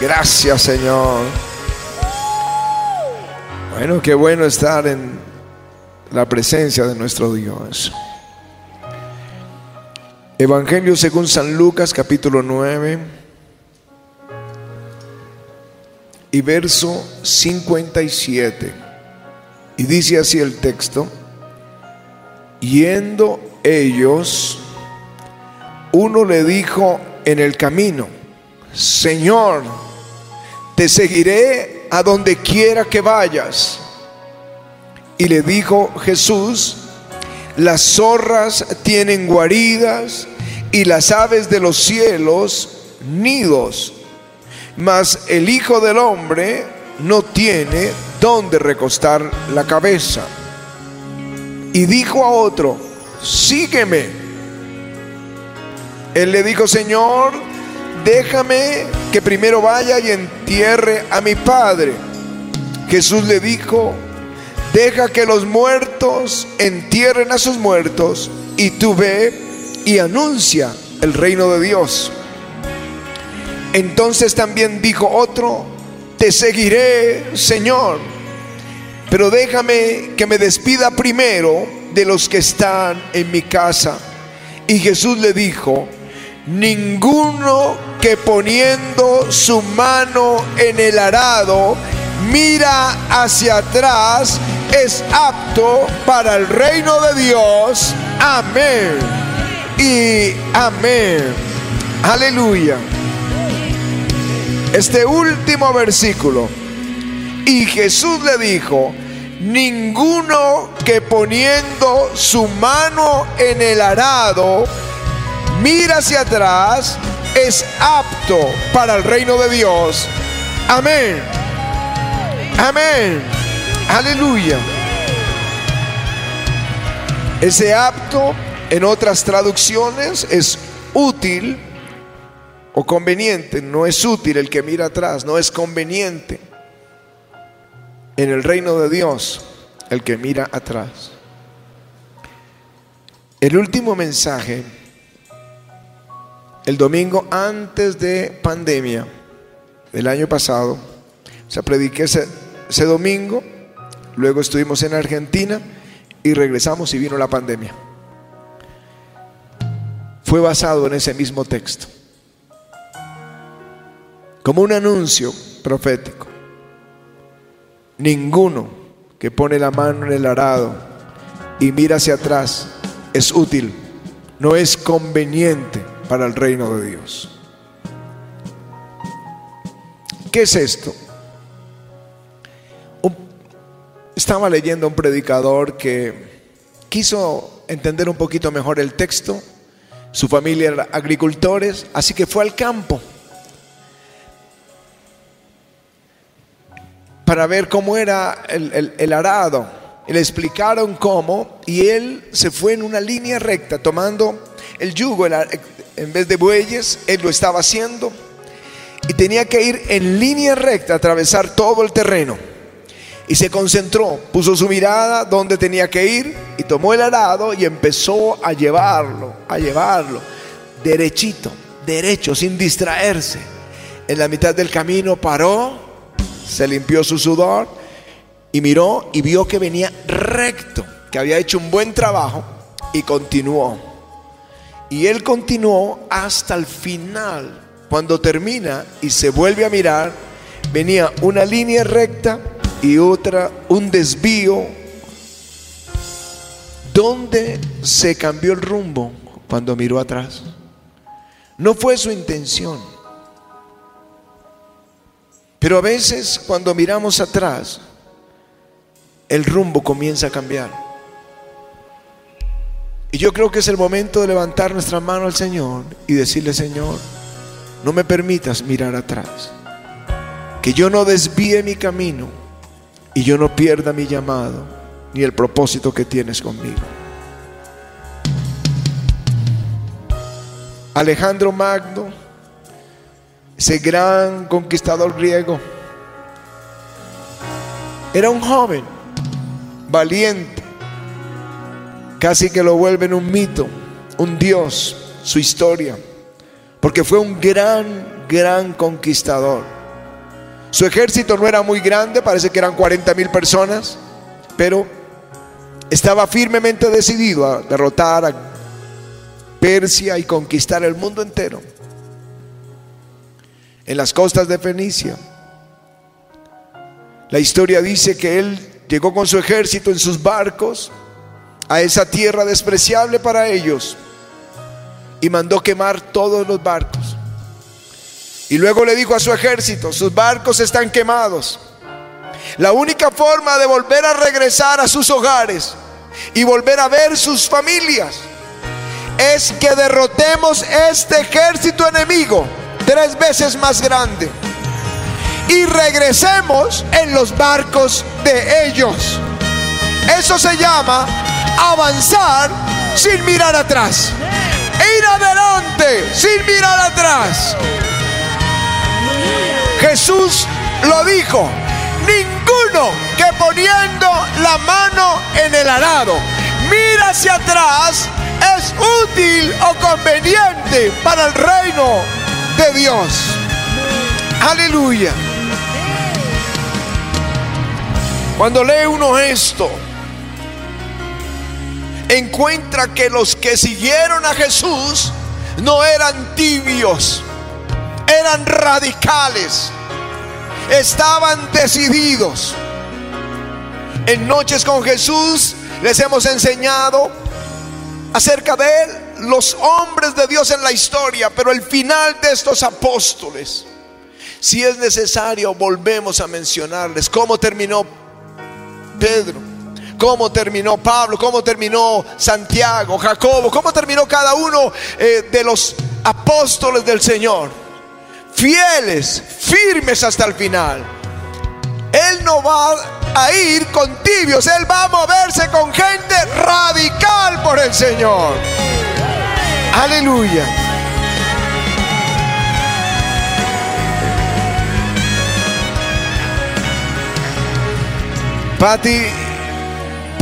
Gracias, Señor. Bueno, qué bueno estar en la presencia de nuestro Dios. Evangelio según San Lucas capítulo 9 y verso 57. Y dice así el texto, yendo ellos, uno le dijo en el camino, Señor, te seguiré a donde quiera que vayas. Y le dijo Jesús, las zorras tienen guaridas y las aves de los cielos nidos, mas el Hijo del Hombre no tiene donde recostar la cabeza. Y dijo a otro, sígueme. Él le dijo, Señor, déjame que primero vaya y entierre a mi padre. Jesús le dijo, deja que los muertos entierren a sus muertos y tú ve y anuncia el reino de Dios. Entonces también dijo otro, te seguiré, Señor, pero déjame que me despida primero de los que están en mi casa. Y Jesús le dijo, ninguno que poniendo su mano en el arado mira hacia atrás es apto para el reino de Dios. Amén. Y amén. Aleluya. Este último versículo. Y Jesús le dijo, ninguno que poniendo su mano en el arado mira hacia atrás, es apto para el reino de Dios. Amén. Amén. Aleluya. Ese apto en otras traducciones es útil o conveniente. No es útil el que mira atrás, no es conveniente. En el reino de Dios, el que mira atrás. El último mensaje el domingo antes de pandemia del año pasado, o sea, prediqué ese, ese domingo, luego estuvimos en Argentina y regresamos y vino la pandemia. Fue basado en ese mismo texto, como un anuncio profético. Ninguno que pone la mano en el arado y mira hacia atrás es útil, no es conveniente para el reino de Dios. ¿Qué es esto? estaba leyendo un predicador que quiso entender un poquito mejor el texto. Su familia era agricultores, así que fue al campo para ver cómo era el, arado. Le explicaron cómo, y él se fue en una línea recta, tomando el yugo, en vez de bueyes, él lo estaba haciendo y tenía que ir en línea recta, atravesar todo el terreno. Y se concentró, puso su mirada donde tenía que ir y tomó el arado y empezó a llevarlo, a llevarlo, derechito, derecho, sin distraerse. En la mitad del camino paró, se limpió su sudor y miró y vio que venía recto, que había hecho un buen trabajo y continuó. Y él continuó hasta el final. Cuando termina y se vuelve a mirar, venía una línea recta y otra, un desvío. ¿Dónde se cambió el rumbo cuando miró atrás? No fue su intención. Pero a veces cuando miramos atrás, el rumbo comienza a cambiar. Y yo creo que es el momento de levantar nuestra mano al Señor y decirle, Señor, no me permitas mirar atrás. Que yo no desvíe mi camino y yo no pierda mi llamado ni el propósito que tienes conmigo. Alejandro Magno, ese gran conquistador griego, era un joven, valiente, casi que lo vuelven un mito, un dios, su historia, porque fue un gran, gran conquistador. Su ejército no era muy grande, parece que eran 40 mil personas, pero estaba firmemente decidido a derrotar a Persia y conquistar el mundo entero. En las costas de Fenicia, la historia dice que él llegó con su ejército en sus barcos a esa tierra despreciable para ellos y mandó quemar todos los barcos. Y luego le dijo a su ejército, sus barcos están quemados. La única forma de volver a regresar a sus hogares y volver a ver sus familias es que derrotemos este ejército enemigo tres veces más grande y regresemos en los barcos de ellos. Eso se llama avanzar sin mirar atrás. E ir adelante sin mirar atrás. Jesús lo dijo, ninguno que poniendo la mano en el arado mira hacia atrás es útil o conveniente para el reino de Dios. Aleluya. Cuando lee uno esto, encuentra que los que siguieron a Jesús no eran tibios, eran radicales, estaban decididos. En Noches con Jesús les hemos enseñado acerca de él, los hombres de Dios en la historia, pero el final de estos apóstoles, si es necesario, volvemos a mencionarles cómo terminó Pedro, cómo terminó Pablo, cómo terminó Santiago, Jacobo, cómo terminó cada uno eh, de los apóstoles del Señor. Fieles, firmes hasta el final. Él no va a ir con tibios, Él va a moverse con gente radical por el Señor. Aleluya.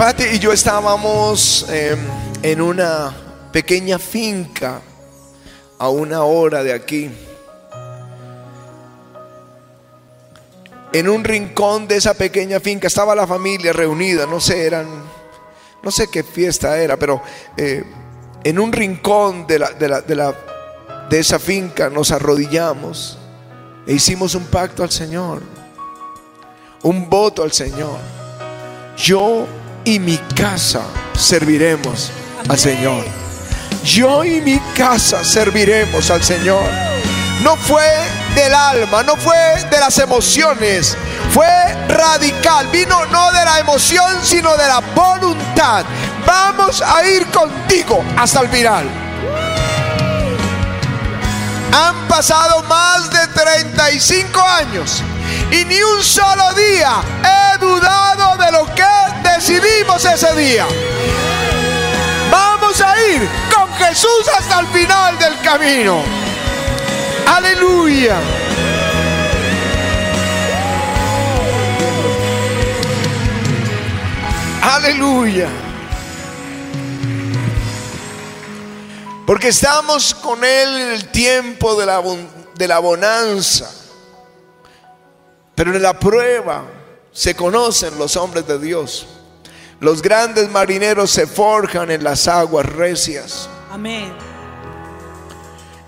Patti, y yo estábamos em, en una pequeña finca a una hora de aquí. En un rincón de esa pequeña finca estaba la familia reunida, no sé, eran, no sé qué fiesta era, pero eh, en un rincón de, de, la, de, la, de esa finca nos arrodillamos e hicimos un pacto al Señor, un voto al Señor. Yo y mi casa serviremos al Señor. Yo y mi casa serviremos al Señor. No fue del alma, no fue de las emociones, fue radical. Vino no de la emoción, sino de la voluntad. Vamos a ir contigo hasta el final. Han pasado más de 35 años y ni un solo día he dudado de lo que decidimos ese día. Vamos a ir con Jesús hasta el final del camino. Aleluya. Aleluya. Porque estamos con Él en el tiempo de la, de la bonanza. Pero en la prueba se conocen los hombres de Dios. Los grandes marineros se forjan en las aguas recias. Amén.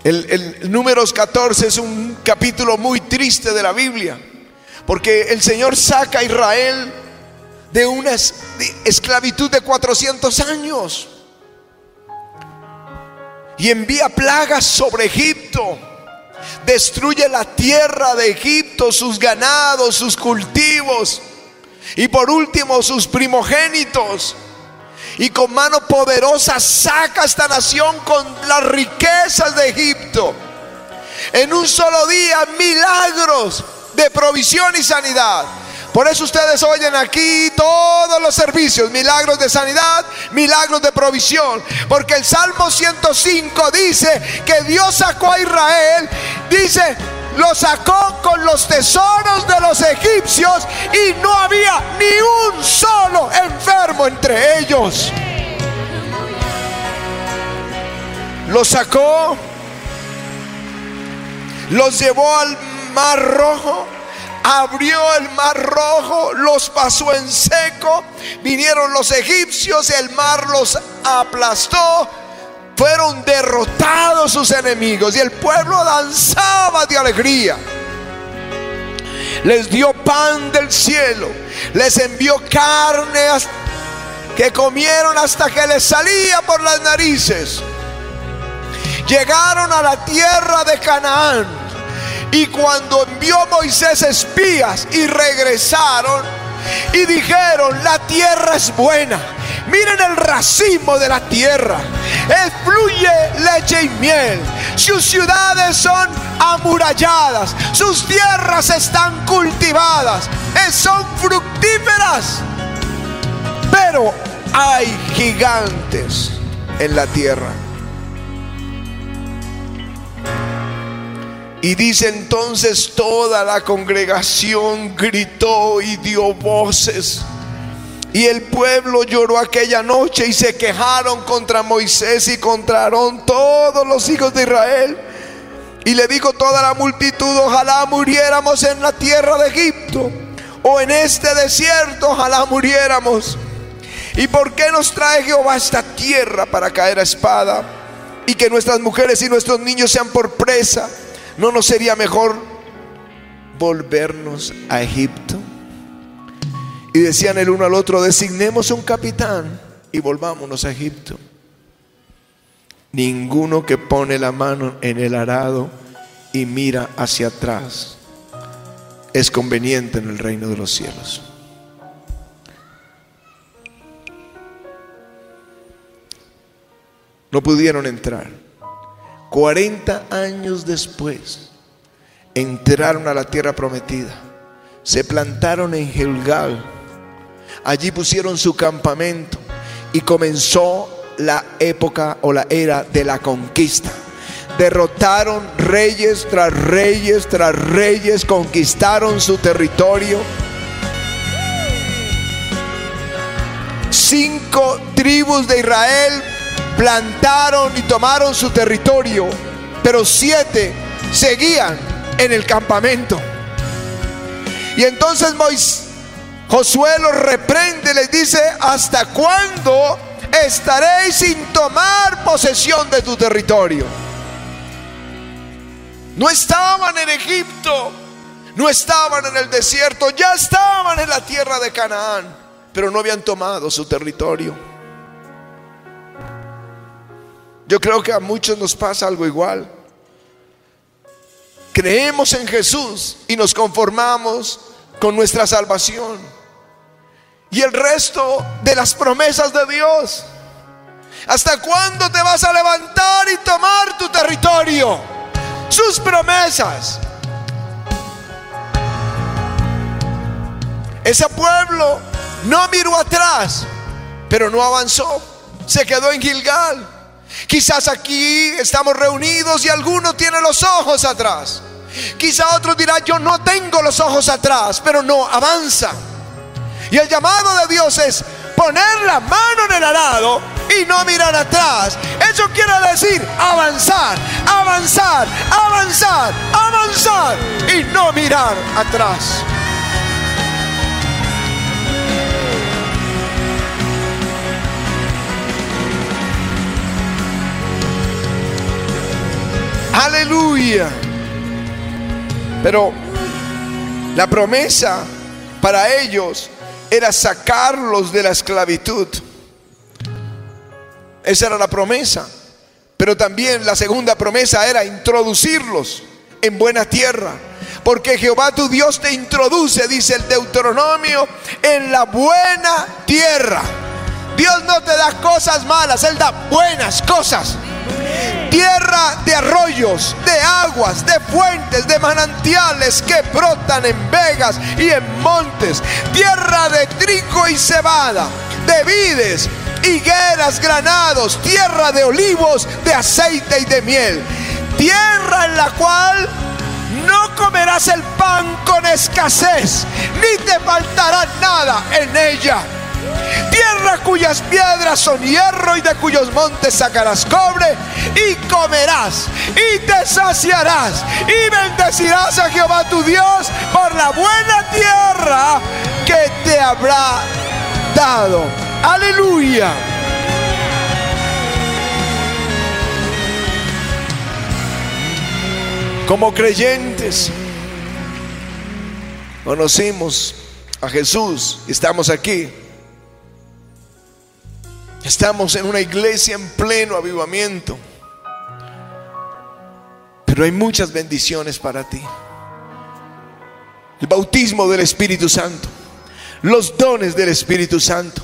El, el, números 14 es un capítulo muy triste de la Biblia, porque el Señor saca a Israel de una esclavitud de 400 años y envía plagas sobre Egipto destruye la tierra de Egipto, sus ganados, sus cultivos y por último sus primogénitos. Y con mano poderosa saca esta nación con las riquezas de Egipto. En un solo día, milagros de provisión y sanidad. Por eso ustedes oyen aquí todos los servicios, milagros de sanidad, milagros de provisión. Porque el Salmo 105 dice que Dios sacó a Israel, dice, lo sacó con los tesoros de los egipcios y no había ni un solo enfermo entre ellos. Lo sacó, los llevó al mar rojo abrió el mar rojo, los pasó en seco, vinieron los egipcios, el mar los aplastó, fueron derrotados sus enemigos y el pueblo danzaba de alegría. Les dio pan del cielo, les envió carne que comieron hasta que les salía por las narices. Llegaron a la tierra de Canaán y cuando envió Moisés espías y regresaron y dijeron, la tierra es buena. Miren el racimo de la tierra. Fluye leche y miel. Sus ciudades son amuralladas. Sus tierras están cultivadas. Son fructíferas. Pero hay gigantes en la tierra. Y dice entonces toda la congregación gritó y dio voces. Y el pueblo lloró aquella noche y se quejaron contra Moisés y contra Aarón todos los hijos de Israel. Y le dijo toda la multitud, ojalá muriéramos en la tierra de Egipto o en este desierto, ojalá muriéramos. ¿Y por qué nos trae Jehová esta tierra para caer a espada y que nuestras mujeres y nuestros niños sean por presa? ¿No nos sería mejor volvernos a Egipto? Y decían el uno al otro, designemos un capitán y volvámonos a Egipto. Ninguno que pone la mano en el arado y mira hacia atrás es conveniente en el reino de los cielos. No pudieron entrar. 40 años después, entraron a la tierra prometida. Se plantaron en Gilgal. Allí pusieron su campamento y comenzó la época o la era de la conquista. Derrotaron reyes tras reyes tras reyes, conquistaron su territorio. Cinco tribus de Israel plantaron y tomaron su territorio, pero siete seguían en el campamento. Y entonces Moisés, Josué los reprende, les dice, ¿hasta cuándo estaréis sin tomar posesión de tu territorio? No estaban en Egipto, no estaban en el desierto, ya estaban en la tierra de Canaán, pero no habían tomado su territorio. Yo creo que a muchos nos pasa algo igual. Creemos en Jesús y nos conformamos con nuestra salvación. Y el resto de las promesas de Dios. ¿Hasta cuándo te vas a levantar y tomar tu territorio? Sus promesas. Ese pueblo no miró atrás, pero no avanzó. Se quedó en Gilgal. Quizás aquí estamos reunidos y alguno tiene los ojos atrás. Quizá otro dirá, yo no tengo los ojos atrás, pero no, avanza. Y el llamado de Dios es poner la mano en el arado y no mirar atrás. Eso quiere decir avanzar, avanzar, avanzar, avanzar y no mirar atrás. Aleluya. Pero la promesa para ellos era sacarlos de la esclavitud. Esa era la promesa. Pero también la segunda promesa era introducirlos en buena tierra. Porque Jehová tu Dios te introduce, dice el Deuteronomio, en la buena tierra. Dios no te da cosas malas, Él da buenas cosas tierra de arroyos, de aguas, de fuentes, de manantiales que brotan en vegas y en montes, tierra de trigo y cebada, de vides, higueras, granados, tierra de olivos, de aceite y de miel, tierra en la cual no comerás el pan con escasez, ni te faltará nada en ella Tierra cuyas piedras son hierro y de cuyos montes sacarás cobre y comerás y te saciarás y bendecirás a Jehová tu Dios por la buena tierra que te habrá dado. Aleluya. Como creyentes, conocimos a Jesús estamos aquí. Estamos en una iglesia en pleno avivamiento. Pero hay muchas bendiciones para ti. El bautismo del Espíritu Santo, los dones del Espíritu Santo,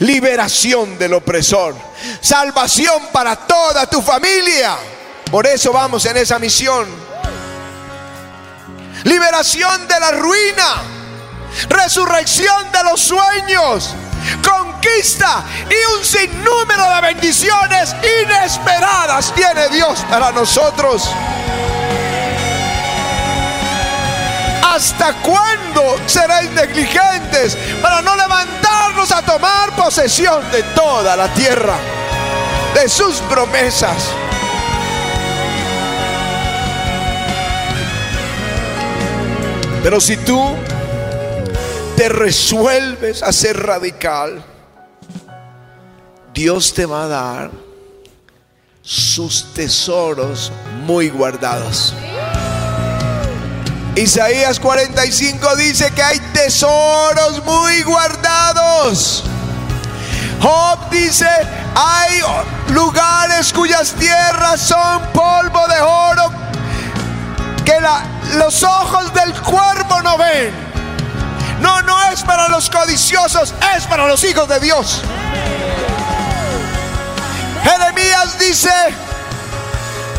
liberación del opresor, salvación para toda tu familia. Por eso vamos en esa misión. Liberación de la ruina, resurrección de los sueños, conquista y un sinnúmero de bendiciones inesperadas tiene Dios para nosotros. ¿Hasta cuándo seréis negligentes para no levantarnos a tomar posesión de toda la tierra, de sus promesas? Pero si tú te resuelves a ser radical, Dios te va a dar sus tesoros muy guardados. Isaías 45 dice que hay tesoros muy guardados. Job dice, hay lugares cuyas tierras son polvo de oro que los ojos del cuerpo no ven. No, no es para los codiciosos, es para los hijos de Dios. Jeremías dice,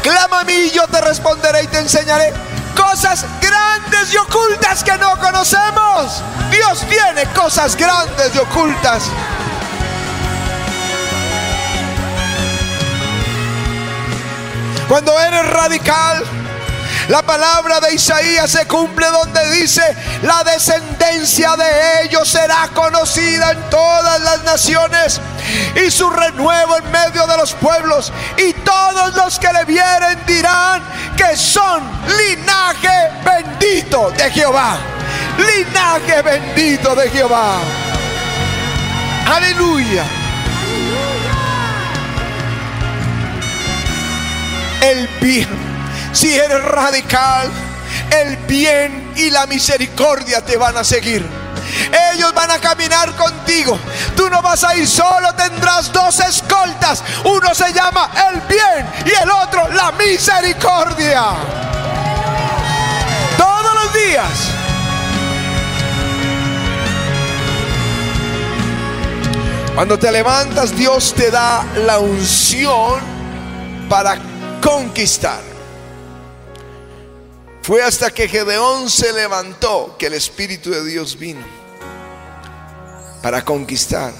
clama a mí y yo te responderé y te enseñaré cosas grandes y ocultas que no conocemos. Dios tiene cosas grandes y ocultas. Cuando eres radical, la palabra de Isaías se cumple donde dice, la descendencia de ellos será conocida en todas las naciones y su renuevo en medio de los pueblos. Y todos los que le vieren dirán que son linaje bendito de Jehová. Linaje bendito de Jehová. Aleluya. El bien si eres radical, el bien y la misericordia te van a seguir. Ellos van a caminar contigo. Tú no vas a ir solo, tendrás dos escoltas. Uno se llama el bien y el otro la misericordia. Todos los días. Cuando te levantas, Dios te da la unción para conquistar. Fue hasta que Gedeón se levantó que el Espíritu de Dios vino para conquistar.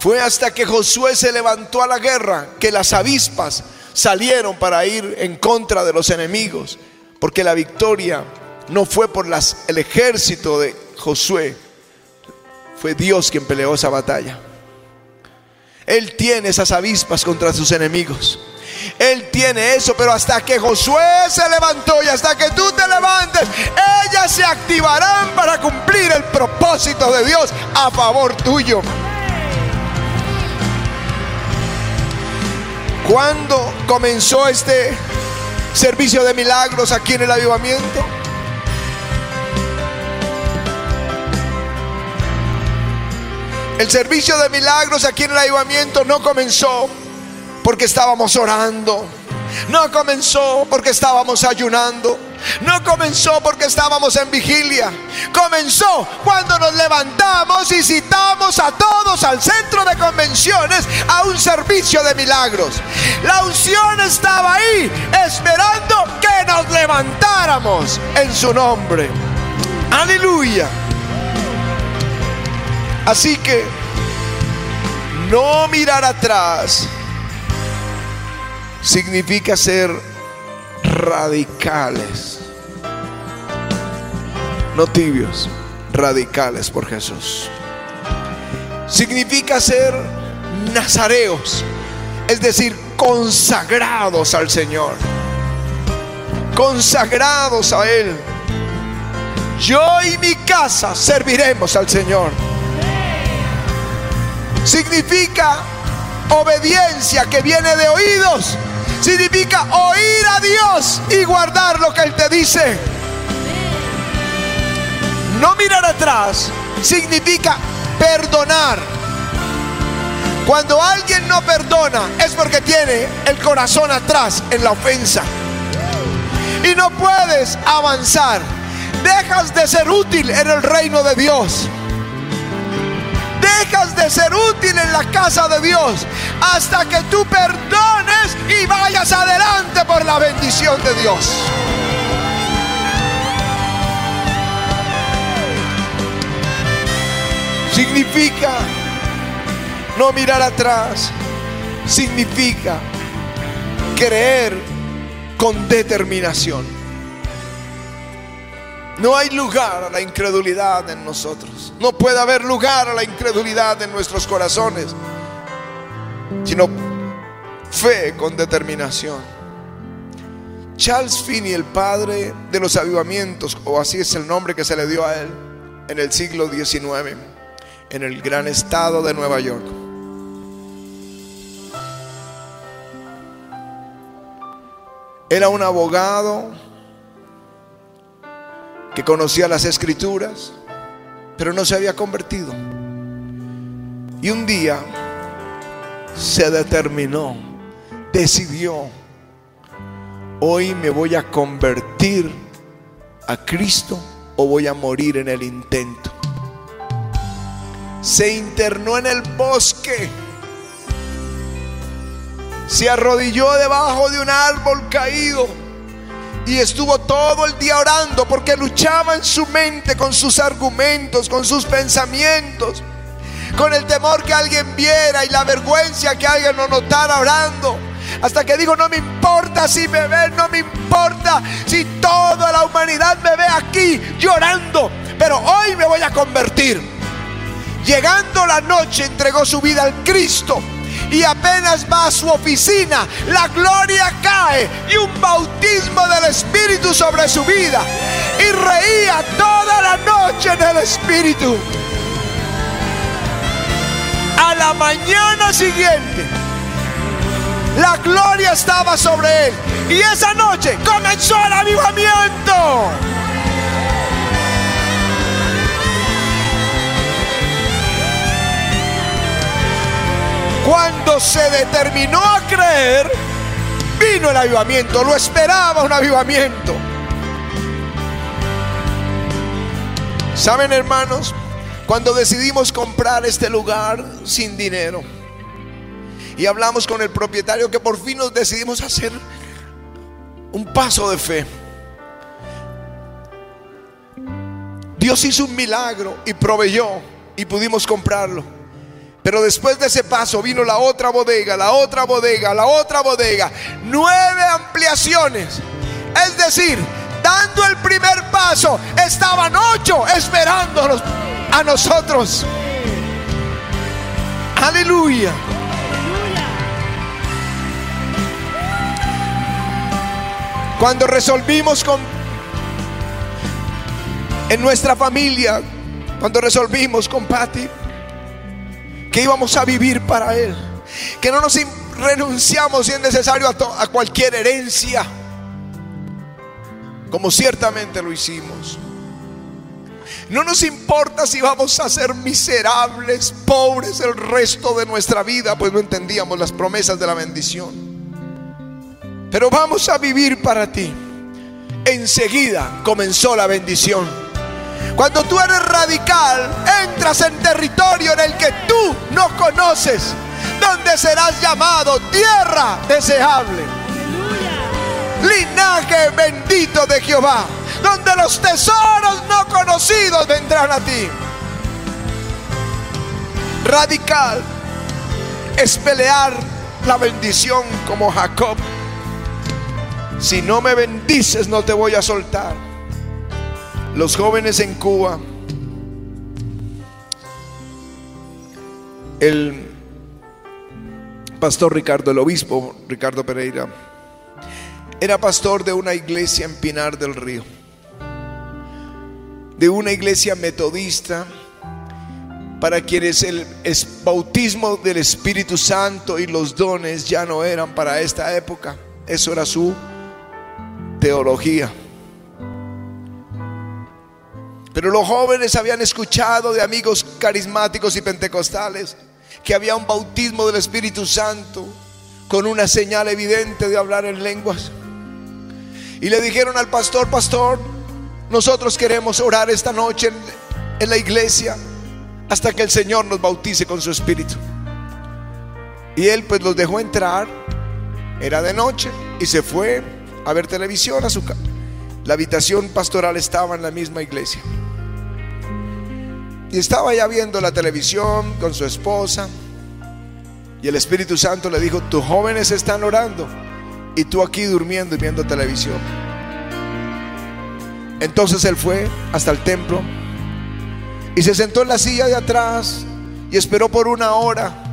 Fue hasta que Josué se levantó a la guerra que las avispas salieron para ir en contra de los enemigos, porque la victoria no fue por las, el ejército de Josué, fue Dios quien peleó esa batalla. Él tiene esas avispas contra sus enemigos. Él tiene eso, pero hasta que Josué se levantó y hasta que tú te levantes, ellas se activarán para cumplir el propósito de Dios a favor tuyo. ¿Cuándo comenzó este servicio de milagros aquí en el avivamiento? El servicio de milagros aquí en el avivamiento no comenzó porque estábamos orando. No comenzó porque estábamos ayunando. No comenzó porque estábamos en vigilia. Comenzó cuando nos levantamos y citamos a todos al centro de convenciones a un servicio de milagros. La unción estaba ahí esperando que nos levantáramos en su nombre. Aleluya. Así que no mirar atrás significa ser radicales, no tibios, radicales por Jesús. Significa ser nazareos, es decir, consagrados al Señor, consagrados a Él. yo y mi casa serviremos al Señor. Significa obediencia que viene de oídos. Significa oír a Dios y guardar lo que Él te dice. No mirar atrás significa perdonar. Cuando alguien no perdona es porque tiene el corazón atrás en la ofensa. Y no puedes avanzar. Dejas de ser útil en el reino de Dios. Dejas de ser útil en la casa de Dios hasta que tú perdones y vayas adelante por la bendición de Dios. Significa no mirar atrás. Significa creer con determinación. No hay lugar a la incredulidad en nosotros. No puede haber lugar a la incredulidad en nuestros corazones, sino fe con determinación. Charles Finney, el padre de los avivamientos, o así es el nombre que se le dio a él en el siglo XIX, en el gran estado de Nueva York. Era un abogado que conocía las escrituras, pero no se había convertido. Y un día se determinó, decidió, hoy me voy a convertir a Cristo o voy a morir en el intento se internó en el bosque, se arrodilló debajo de un árbol caído y estuvo todo el día orando porque luchaba en su mente con sus argumentos, con sus pensamientos, con el temor que alguien viera y la vergüenza que alguien lo notara orando. Hasta que digo, no me importa si me ven, no me importa si toda la humanidad me ve aquí llorando, pero hoy me voy a convertir. Llegando la noche entregó su vida al Cristo y apenas va a su oficina, la gloria cae y un bautismo del Espíritu sobre su vida. Y reía toda la noche en el Espíritu. A la mañana siguiente, la gloria estaba sobre él. Y esa noche comenzó el avivamiento. Cuando se determinó a creer, vino el avivamiento. Lo esperaba un avivamiento. ¿Saben, hermanos? Cuando decidimos comprar este lugar sin dinero y hablamos con el propietario que por fin nos decidimos hacer un paso de fe. Dios hizo un milagro y proveyó y pudimos comprarlo. Pero después de ese paso vino la otra bodega, la otra bodega, la otra bodega. Nueve ampliaciones. Es decir, dando el primer paso, estaban ocho esperándonos a nosotros. Aleluya. Cuando resolvimos con en nuestra familia, cuando resolvimos con Patty que íbamos a vivir para Él, que no nos renunciamos si es necesario a, cualquier herencia, como ciertamente lo hicimos. No nos importa si vamos a ser miserables, pobres el resto de nuestra vida, pues no entendíamos las promesas de la bendición. Pero vamos a vivir para ti. Enseguida comenzó la bendición. Cuando tú eres radical, entras en territorio en el que tú no conoces, donde serás llamado tierra deseable. Linaje bendito de Jehová, donde los tesoros no conocidos vendrán a ti. Radical es pelear la bendición como Jacob. Si no me bendices, no te voy a soltar los jóvenes en Cuba, el pastor Ricardo, el obispo Ricardo Pereira, era pastor de una iglesia en Pinar del Río. de una iglesia metodista para quienes el bautismo del Espíritu Santo y los dones ya no eran para esta época. Eso era su teología. Pero los jóvenes habían escuchado de amigos carismáticos y pentecostales que había un bautismo del Espíritu Santo con una señal evidente de hablar en lenguas. Y le dijeron al pastor, pastor, nosotros queremos orar esta noche en, la iglesia hasta que el Señor nos bautice con su Espíritu. Y él pues los dejó entrar, era de noche, y se fue a ver televisión a su casa. La habitación pastoral estaba en la misma iglesia. Y estaba ya viendo la televisión con su esposa. Y el Espíritu Santo le dijo, tus jóvenes están orando y tú aquí durmiendo y viendo televisión. Entonces él fue hasta el templo y se sentó en la silla de atrás y esperó por una hora.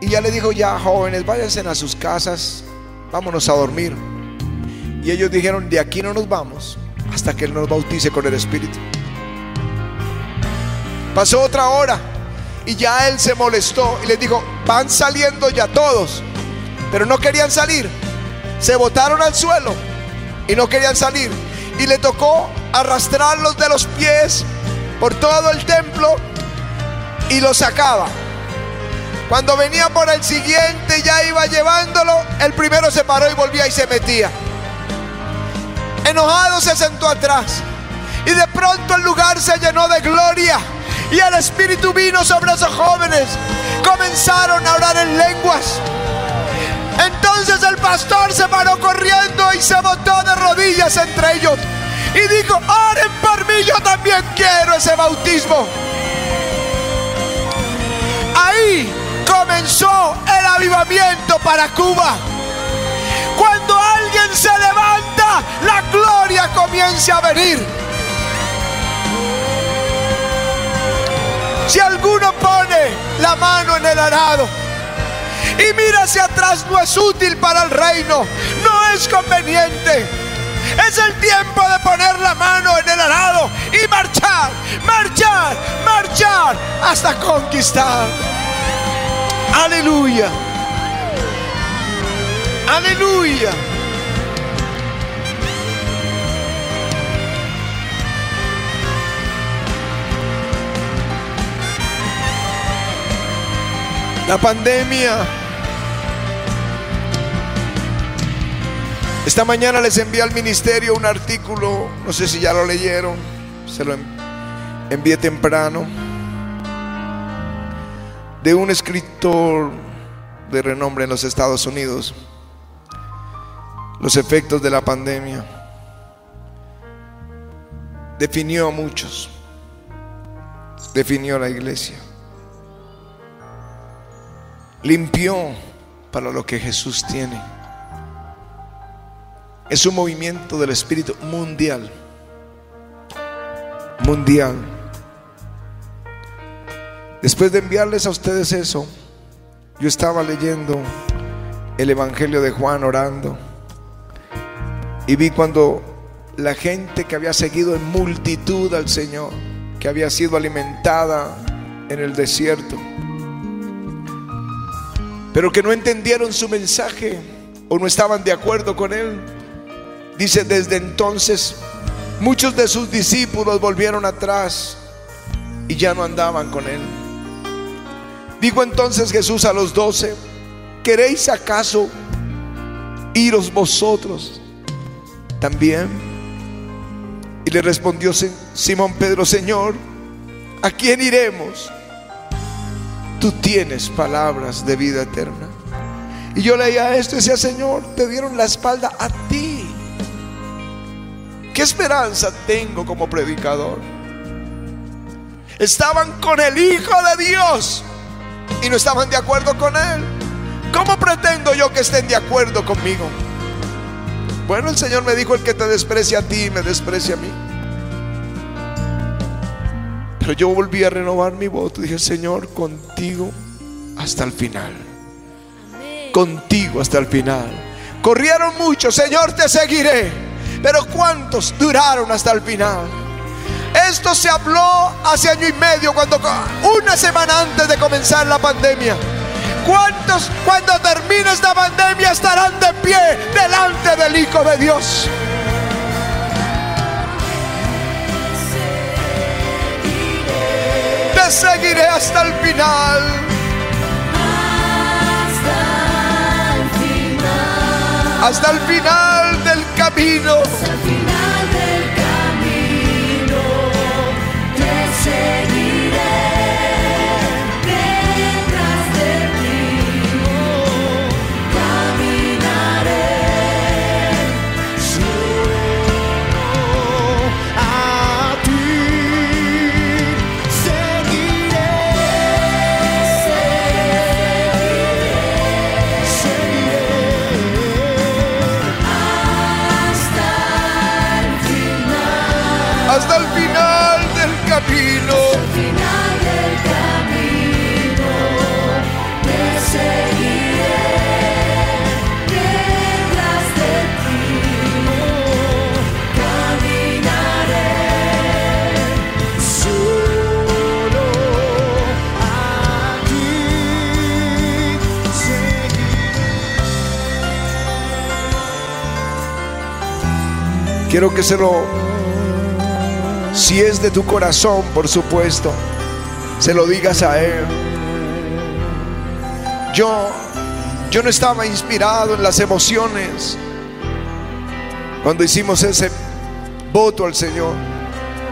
Y ya le dijo, ya jóvenes, váyanse a sus casas, vámonos a dormir. Y ellos dijeron, de aquí no nos vamos hasta que Él nos bautice con el Espíritu. Pasó otra hora y ya Él se molestó y les dijo, van saliendo ya todos, pero no querían salir. Se botaron al suelo y no querían salir. Y le tocó arrastrarlos de los pies por todo el templo y los sacaba. Cuando venía por el siguiente ya iba llevándolo, el primero se paró y volvía y se metía. Enojado se sentó atrás y de pronto el lugar se llenó de gloria y el Espíritu vino sobre esos jóvenes. Comenzaron a orar en lenguas. Entonces el pastor se paró corriendo y se botó de rodillas entre ellos y dijo, oren por mí, yo también quiero ese bautismo. Ahí comenzó el avivamiento para Cuba. Cuando alguien se levanta, la gloria comienza a venir. Si alguno pone la mano en el arado y mira hacia atrás, no es útil para el reino, no es conveniente. Es el tiempo de poner la mano en el arado y marchar, marchar, marchar hasta conquistar. Aleluya. Aleluya. La pandemia Esta mañana les envié al ministerio un artículo, no sé si ya lo leyeron, se lo envié temprano, de un escritor de renombre en los Estados Unidos, los efectos de la pandemia. Definió a muchos, definió a la iglesia, limpió para lo que Jesús tiene. Es un movimiento del Espíritu mundial. Mundial. Después de enviarles a ustedes eso, yo estaba leyendo el Evangelio de Juan orando y vi cuando la gente que había seguido en multitud al Señor, que había sido alimentada en el desierto, pero que no entendieron su mensaje o no estaban de acuerdo con él, Dice, desde entonces muchos de sus discípulos volvieron atrás y ya no andaban con él. Dijo entonces Jesús a los doce, ¿queréis acaso iros vosotros también? Y le respondió Simón Pedro, Señor, ¿a quién iremos? Tú tienes palabras de vida eterna. Y yo leía esto y decía, Señor, te dieron la espalda a ti. ¿Qué esperanza tengo como predicador? Estaban con el Hijo de Dios y no estaban de acuerdo con Él. ¿Cómo pretendo yo que estén de acuerdo conmigo? Bueno, el Señor me dijo, el que te desprecia a ti, me desprecia a mí. Pero yo volví a renovar mi voto. Dije, Señor, contigo hasta el final. Contigo hasta el final. Corrieron muchos, Señor, te seguiré. Pero ¿cuántos duraron hasta el final? Esto se habló hace año y medio, cuando una semana antes de comenzar la pandemia. ¿Cuántos cuando termine esta pandemia estarán de pie delante del Hijo de Dios? Seguiré hasta el final. Hasta el final. Hasta el final del camino. Quiero que se lo, si es de tu corazón, por supuesto, se lo digas a Él. Yo, yo no estaba inspirado en las emociones cuando hicimos ese voto al Señor.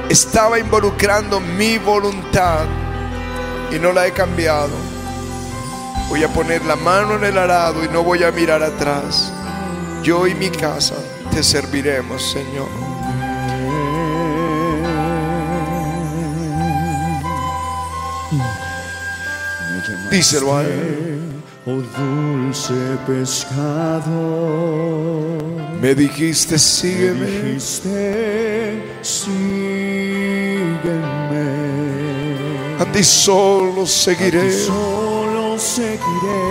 Estaba involucrando mi voluntad y no la he cambiado. Voy a poner la mano en el arado y no voy a mirar atrás. Yo y mi casa te serviremos, Señor. Díselo a Él. Oh dulce pescado, Me dijiste, sígueme. dijiste, sígueme. A ti solo A seguiré. ti solo seguiré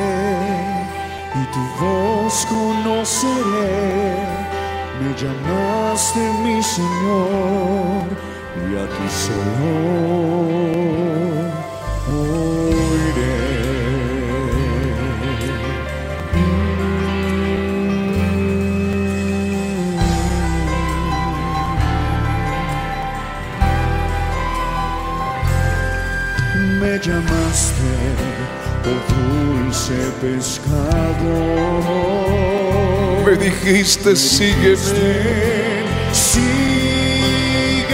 y tu voz conoceré. Me llamaste mi Señor y a ti solo oiré. Me llamaste, oh dulce pescado. Me dijiste, sígueme. Sígueme,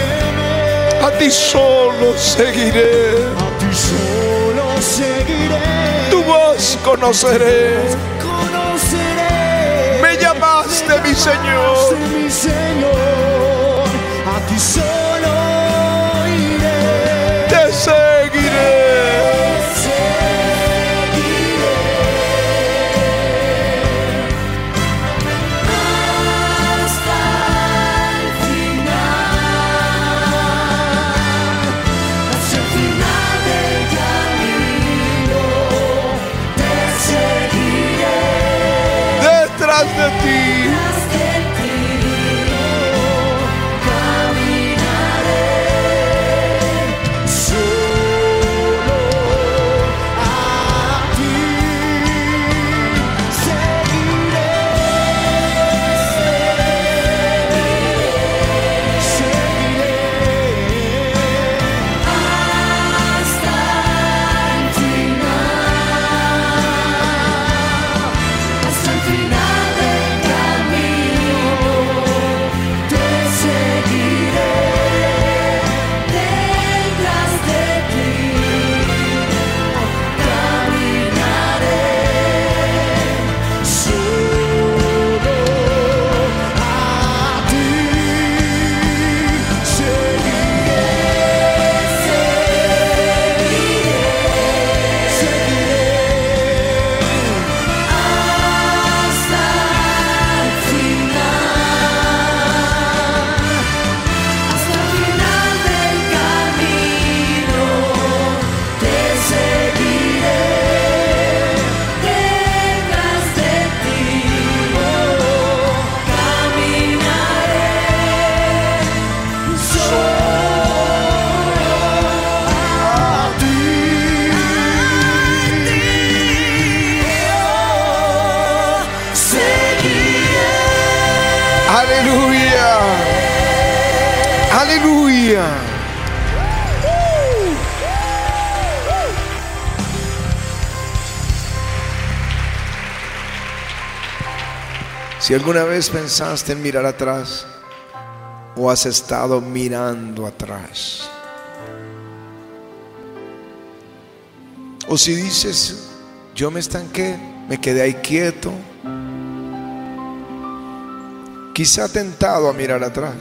A ti solo seguiré. a ti solo seguiré. Tu voz conoceré. conoceré. Me llamaste, mi Señor. Llamaste, mi Señor. A ti solo Si alguna vez pensaste en mirar atrás o has estado mirando atrás, o si dices, yo me estanqué, me quedé ahí quieto, quizá tentado a mirar atrás.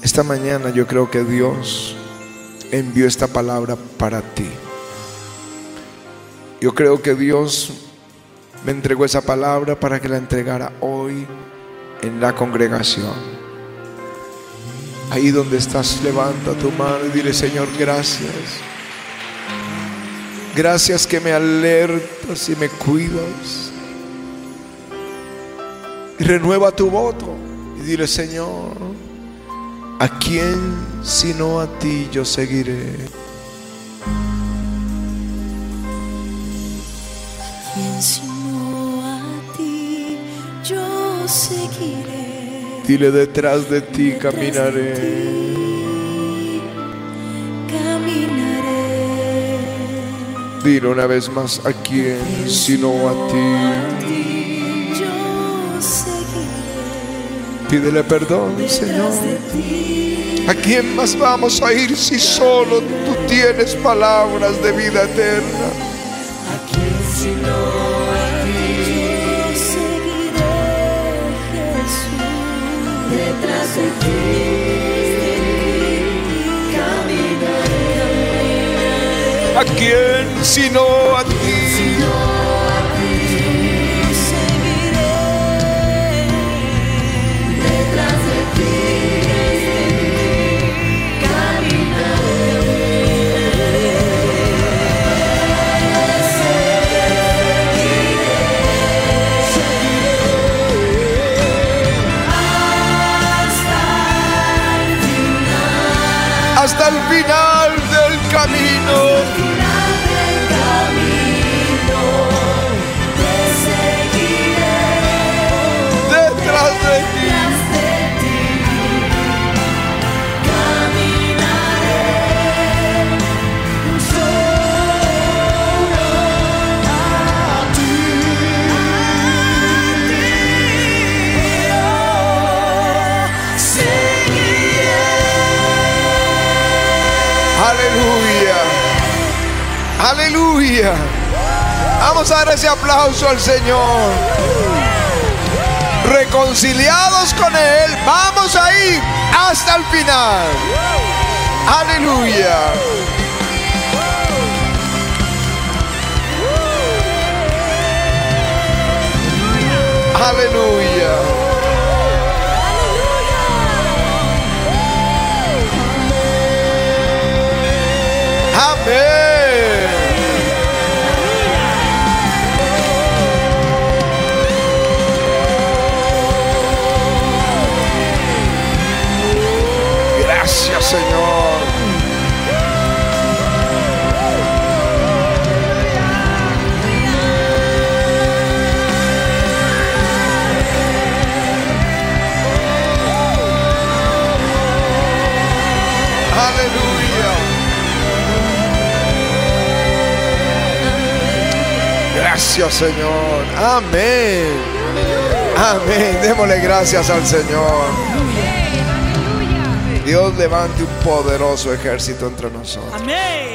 Esta mañana yo creo que Dios envió esta palabra para ti. Yo creo que Dios me entregó esa palabra para que la entregara hoy en la congregación. Ahí donde estás, levanta tu mano y dile, Señor, gracias. Gracias que me alertas y me cuidas. Y renueva tu voto y dile, Señor, ¿a quién sino a ti yo seguiré? Seguiré. Dile, detrás de ti Detrás de caminaré. ti Caminaré. Dile una vez más, ¿a quién sino a ti? Yo seguiré. Pídele perdón, Señor. Detrás ¿A quién más vamos a ir si solo tú tienes palabras de vida eterna? yo quién sino a ti? Seguiré detrás de ti, Hasta el final del camino. Aleluya. Vamos a dar ese aplauso al Señor. Reconciliados con Él, vamos a ir hasta el final. Aleluya. Aleluya. Amén. Gracias, Señor. Amén. Amén. Démosle gracias al Señor. Dios levante un poderoso ejército entre nosotros. Amén.